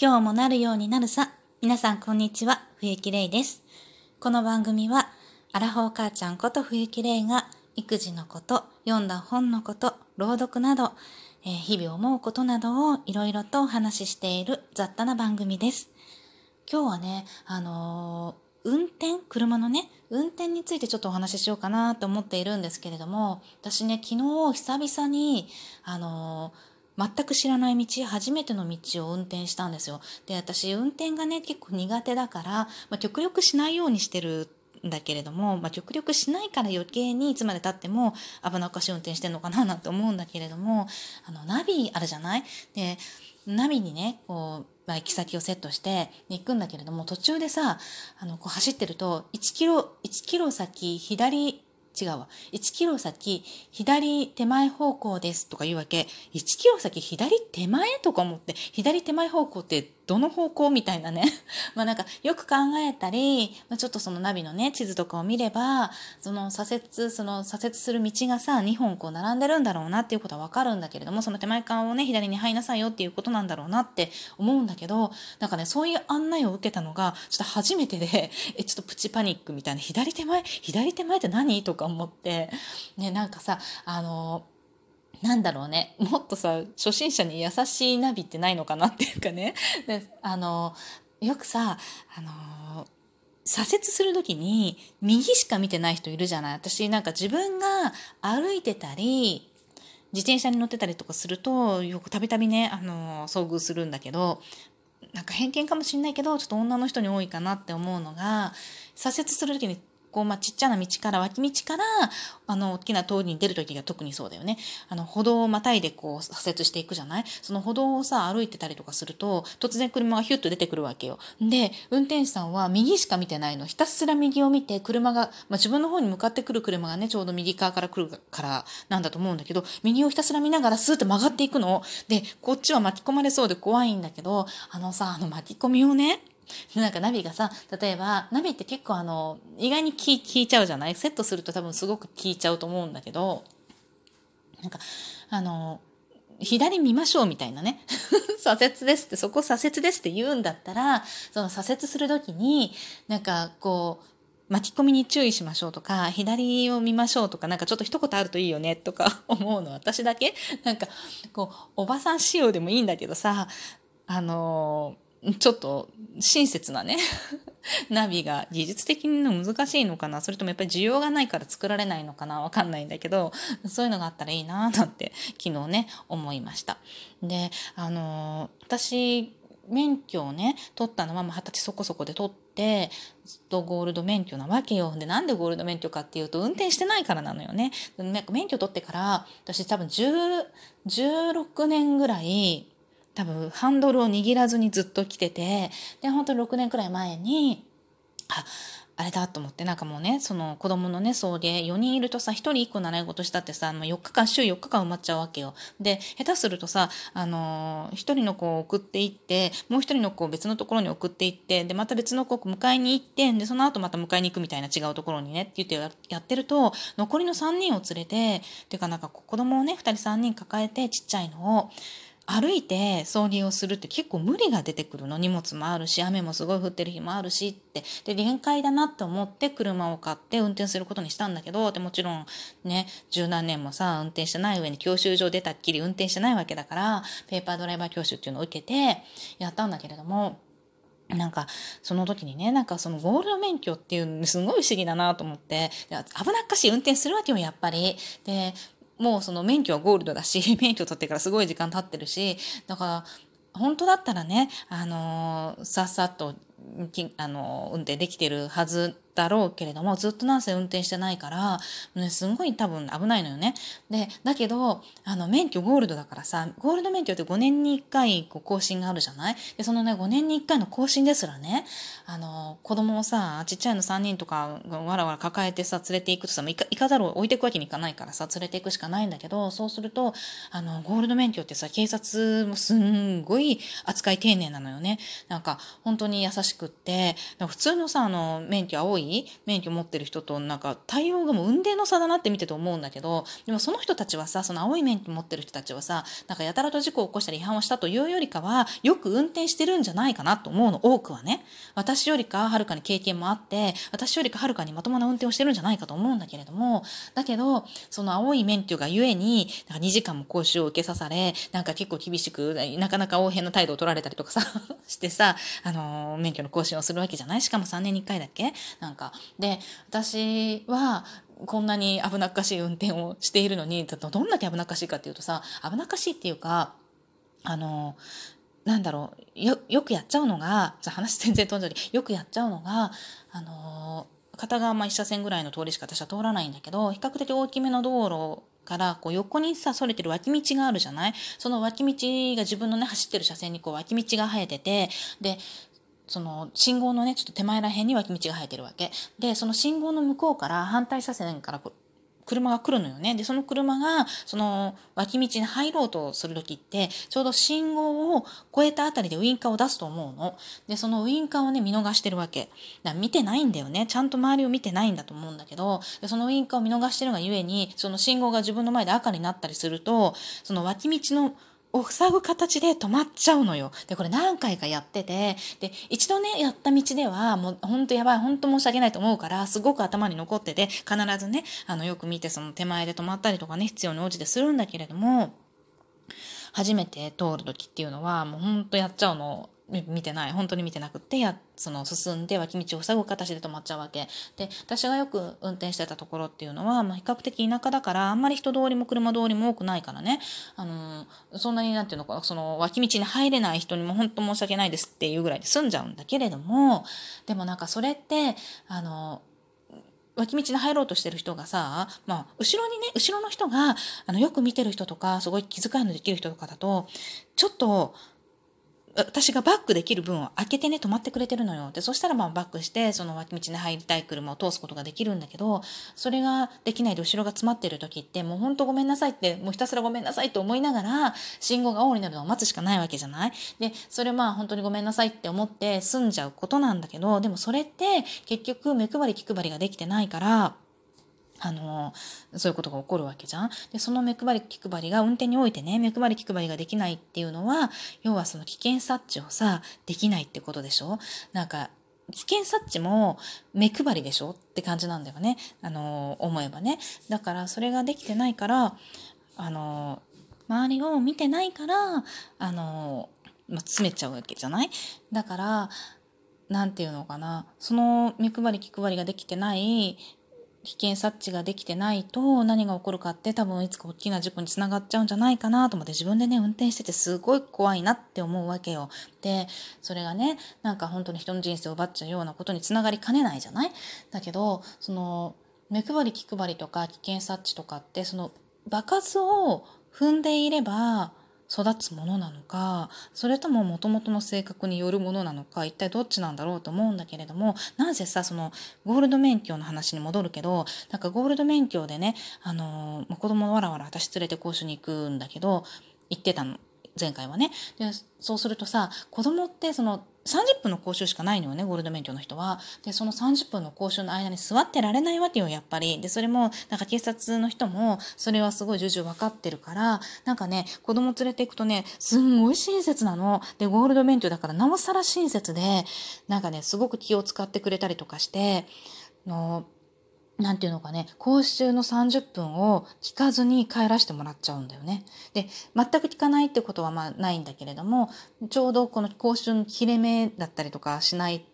今日もなるようになるさ。皆さんこんにちは、冬木玲です。この番組は、アラフォー母ちゃんこと冬木玲が、育児のこと、読んだ本のこと、朗読など、えー、日々思うことなどをいろいろとお話ししている雑多な番組です。今日はね、あのー、運転車のね、運転についてちょっとお話ししようかなと思っているんですけれども、私ね、昨日久々に、あのー全く知らない道、初めての道を運転したんですよ。で、私、運転がね、結構苦手だから、まあ、極力しないようにしてるんだけれども、まあ、極力しないから余計にいつまでたっても危なっかしい運転してんのかななんて思うんだけれども、あの、ナビあるじゃない？で、ナビにね、こう、まあ、行き先をセットして行くんだけれども、途中でさ、あの、こう走ってると、1キロ、1キロ先、左違うわ。1キロ先、左手前方向ですとか言うわけ。1キロ先、左手前とか思って、左手前方向ってどの方向みたいなね。まあなんかよく考えたり、まあ、ちょっとそのナビのね、地図とかを見れば、その左折、その左折する道がさ、2本こう並んでるんだろうなっていうことはわかるんだけれども、その手前側をね、左に入りなさいよっていうことなんだろうなって思うんだけど、なんかね、そういう案内を受けたのが、ちょっと初めてで、え、ちょっとプチパニックみたいな、左手前、左手前って何？とか思って、ね、なんかさ、あの、なんだろうね。もっとさ、初心者に優しいナビってないのかなっていうかね。あの、よくさ、あの、左折する時に右しか見てない人いるじゃない私なんか自分が歩いてたり、自転車に乗ってたりとかすると、よくたびたびね、あの、遭遇するんだけど、なんか偏見かもしんないけど、ちょっと女の人に多いかなって思うのが、左折する時にこう、まあ、ちっちゃな道から、脇道から、あの、大きな通りに出るときが特にそうだよね。あの、歩道をまたいでこう、左折していくじゃない？その歩道をさ、歩いてたりとかすると、突然車がヒュッと出てくるわけよ。で、運転手さんは右しか見てないの。ひたすら右を見て、車が、まあ、自分の方に向かってくる車がね、ちょうど右側から来るからなんだと思うんだけど、右をひたすら見ながらスーッと曲がっていくの。で、こっちは巻き込まれそうで怖いんだけど、あのさ、あの巻き込みをね、なんかナビがさ、例えば、ナビって結構あの、意外に聞聞いちゃうじゃない？セットすると多分すごく聞いちゃうと思うんだけど、なんか、あの、左見ましょうみたいなね。左折ですって、そこ左折ですって言うんだったら、その左折するときに、なんかこう、巻き込みに注意しましょうとか、左を見ましょうとか、なんかちょっと一言あるといいよねとか 思うの。私だけ？なんか、こう、おばさん仕様でもいいんだけどさ、あのーちょっと親切なね ナビが技術的に難しいのかなそれともやっぱり需要がないから作られないのかなわかんないんだけど、そういうのがあったらいいななんて昨日ね、思いました。で、あの私、免許をね、取ったのは二十歳そこそこで取って、ずっとゴールド免許なわけよ。で、なんでゴールド免許かっていうと、運転してないからなのよね。免許取ってから、私多分10、16年ぐらい、多分ハンドルを握らずにずっと来てて、で、本当に6年くらい前に、あ、あれだと思って、なんかもうね、その子供のね、送迎、4人いるとさ、1人1個習い事したってさ、4日間、週4日間埋まっちゃうわけよ。で、下手するとさ、あのー、1人の子を送っていって、もう1人の子を別のところに送っていって、で、また別の子を迎えに行って、で、その後また迎えに行くみたいな違うところにね、って言ってやってると、残りの3人を連れて、っていうかなんか子供をね、2人3人抱えてちっちゃいのを、歩いて送迎をするって結構無理が出てくるの。荷物もあるし、雨もすごい降ってる日もあるしって。で、限界だなって思って車を買って運転することにしたんだけど、でもちろんね、十何年もさ、運転してない上に教習所出たっきり運転してないわけだから、ペーパードライバー教習っていうのを受けてやったんだけれども、なんか、その時にね、なんかそのゴールド免許っていうのすごい不思議だなと思って、危なっかしい運転するわけよ、やっぱり。で、もうその免許はゴールドだし、免許取ってからすごい時間経ってるし、だから、本当だったらね、あのー、さっさと、あのー、運転できてるはずだろうけれども、ずっとなんせ運転してないから、ね、すごい多分危ないのよね。で、だけど、あの、免許ゴールドだからさ、ゴールド免許って5年に1回こう更新があるじゃない？で、そのね、5年に1回の更新ですらね、あの、子供をさ、ちっちゃいの3人とかわらわら抱えてさ、連れていくとさ、行かかざるを置いていくわけにいかないからさ、連れていくしかないんだけど、そうすると、あの、ゴールド免許ってさ、警察もすんごい扱い丁寧なのよね。なんか、本当に優しくって、普通のさ、あの、免許青いい免許持ってる人となんか対応がもう運転の差だなって見てて思うんだけどでもその人たちはさその青い免許持ってる人たちはさなんかやたらと事故を起こしたり違反をしたというよりかはよく運転してるんじゃないかなと思うの多くはね私よりかはるかに経験もあって私よりかはるかにまともな運転をしてるんじゃないかと思うんだけれどもだけどその青い免許がゆえになんか2時間も講習を受けさされなんか結構厳しくなかなか応変な態度を取られたりとかさしてさあの免許の更新をするわけじゃないしかも3年に1回だっけなんかで私はこんなに危なっかしい運転をしているのにどんだけ危なっかしいかっていうとさ危なっかしいっていうかあのなんだろうよよくやっちゃうのが話全然飛んじゃうよくやっちゃうのがあの片側ま1車線ぐらいの通りしか私は通らないんだけど比較的大きめの道路からこう横にさそれてる脇道があるじゃない？その脇道が自分のね走ってる車線にこう脇道が生えててでその信号のねちょっと手前ら辺に脇道が生えてるわけでその信号の向こうから反対車線から車が来るのよね。で、その車が、その脇道に入ろうとする時って、ちょうど信号を越えたあたりでウインカーを出すと思うの。で、そのウインカーをね、見逃してるわけ。だから見てないんだよね。ちゃんと周りを見てないんだと思うんだけど、でそのウインカーを見逃してるがゆえに、その信号が自分の前で赤になったりすると、その脇道のを塞ぐ形で止まっちゃうのよ。で、これ何回かやってて、で、一度ね、やった道では、もうほんとやばい、ほんと申し訳ないと思うから、すごく頭に残ってて、必ずね、あの、よく見てその手前で止まったりとかね、必要に応じてするんだけれども、初めて通る時っていうのは、もうほんとやっちゃうの。見てない本当に見てなくってやその進んで脇道を塞ぐ形で止まっちゃうわけ。で私がよく運転してたところっていうのは、まあ、比較的田舎だからあんまり人通りも車通りも多くないからね。あのそんなになんていうのかその脇道に入れない人にも本当申し訳ないですっていうぐらいで済んじゃうんだけれどもでもなんかそれってあの脇道に入ろうとしてる人がさ、まあ、後ろにね、後ろの人が、あの、よく見てる人とか、すごい気遣いのできる人とかだと、ちょっと、私がバックできる分を開けてね、止まってくれてるのよ。で、そしたらまあバックして、その脇道に入りたい車を通すことができるんだけど、それができないで後ろが詰まってる時って、もうほんとごめんなさいって、もうひたすらごめんなさいって思いながら、信号が青になるのを待つしかないわけじゃない？で、それまあ本当にごめんなさいって思って済んじゃうことなんだけど、でもそれって結局目配り気配りができてないから、あの、そういうことが起こるわけじゃん。で、その目配り気配りが運転においてね、目配り気配りができないっていうのは、要はその危険察知をさ、できないってことでしょ？なんか、危険察知も目配りでしょって感じなんだよね。あの、思えばね。だからそれができてないから、あの、周りを見てないから、あの、まあ、詰めちゃうわけじゃない？だから、なんていうのかな。その目配り気配りができてない危険察知ができてないと何が起こるかって多分いつか大きな事故につながっちゃうんじゃないかなと思って自分でね運転しててすごい怖いなって思うわけよ。でそれがねなんか本当に人の人生を奪っちゃうようなことにつながりかねないじゃない？だけどその目配り気配りとか危険察知とかってその場数を踏んでいれば育つものなのかそれとももともとの性格によるものなのか一体どっちなんだろうと思うんだけれどもなぜさそのゴールド免許の話に戻るけどなんかゴールド免許でねあの、子供わらわら私連れて講習に行くんだけど行ってたの。前回はねでそうするとさ子供ってその30分の講習しかないのよね、ゴールド免許の人は。で、その30分の講習の間に座ってられないわけよ、やっぱり。で、それも、なんか警察の人も、それはすごい重々分かってるから、なんかね、子供連れて行くとね、すんごい親切なの。で、ゴールド免許だからなおさら親切で、なんかね、すごく気を使ってくれたりとかして、のなんていうのかね、講習の30分を聞かずに帰らせてもらっちゃうんだよね。で、全く聞かないってことはまあないんだけれども、ちょうどこの講習の切れ目だったりとかしない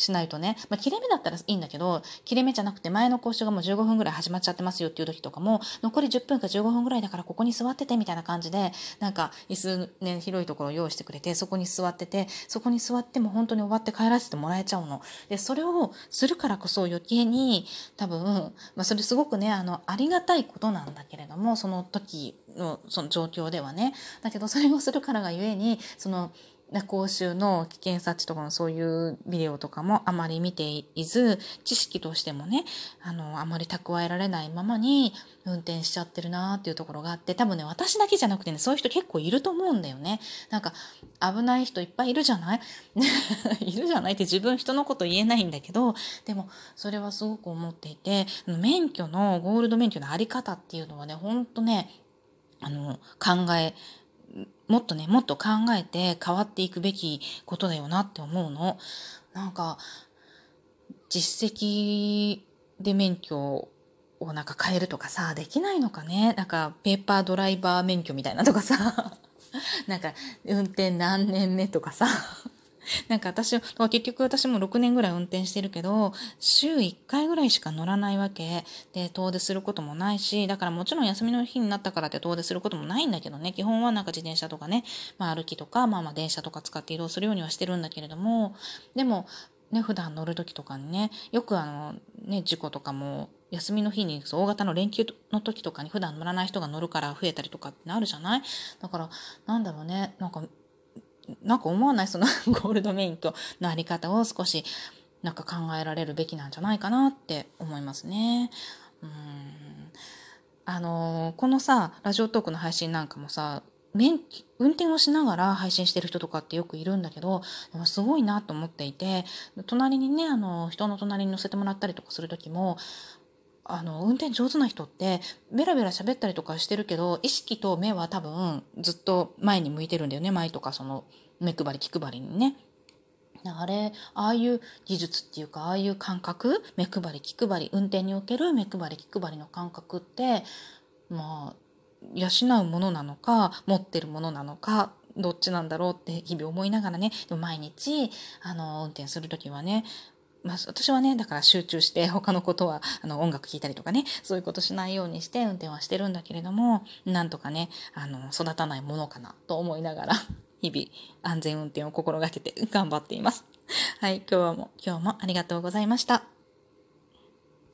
しないとね、まあ、切れ目だったらいいんだけど、切れ目じゃなくて前の講習がもう15分ぐらい始まっちゃってますよっていう時とかも、残り10分か15分ぐらいだからここに座っててみたいな感じで、なんか椅子ね、広いところを用意してくれて、そこに座ってて、そこに座っても本当に終わって帰らせてもらえちゃうの。で、それをするからこそ余計に、多分、まあ、それすごくね、あの、ありがたいことなんだけれども、その時のその状況ではね。だけど、それをするからがゆえに、その、講習の危険察知とかのそういうビデオとかもあまり見ていず、知識としてもね、あの、あまり蓄えられないままに運転しちゃってるなっていうところがあって、多分ね、私だけじゃなくてね、そういう人結構いると思うんだよね。なんか、危ない人いっぱいいるじゃない？いるじゃない？って自分人のこと言えないんだけど、でも、それはすごく思っていて、免許の、ゴールド免許のあり方っていうのはね、ほんとね、あの、考え、もっとね、もっと考えて変わっていくべきことだよなって思うの。なんか、実績で免許をなんか変えるとかさ、できないのかね。なんか、ペーパードライバー免許みたいなとかさ、なんか、運転何年目とかさ、なんか私、結局私も6年ぐらい運転してるけど、週1回ぐらいしか乗らないわけ。で、遠出することもないし、だからもちろん休みの日になったからって遠出することもないんだけどね、基本はなんか自転車とかね、まあ歩きとか、まあまあ電車とか使って移動するようにはしてるんだけれども、でも、ね、普段乗る時とかにね、よくあの、ね、事故とかも、休みの日に大型の連休の時とかに普段乗らない人が乗るから増えたりとかってあるじゃない？だから、なんだろうね、なんかなんか思わないその ゴールド免許のあり方を少しなんか考えられるべきなんじゃないかなって思いますね。うんあのこのさラジオトークの配信なんかもさ免運転をしながら配信してる人とかってよくいるんだけど、すごいなと思っていて、隣にね、あの、人の隣に乗せてもらったりとかする時も、あの、運転上手な人って、ベラベラ喋ったりとかしてるけど、意識と目は多分ずっと前に向いてるんだよね。前とかその、目配り、気配りにね。あれ、ああいう技術っていうか、ああいう感覚、目配り、気配り、運転における目配り、気配りの感覚って、まあ、養うものなのか、持ってるものなのか、どっちなんだろうって日々思いながらね、でも毎日、あの、運転するときはね、まあ、私はね、だから集中して他のことは、あの、音楽聴いたりとかね、そういうことしないようにして運転はしてるんだけれども、なんとかね、あの、育たないものかなと思いながら、日々安全運転を心がけて頑張っています。はい、今日も、今日もありがとうございました。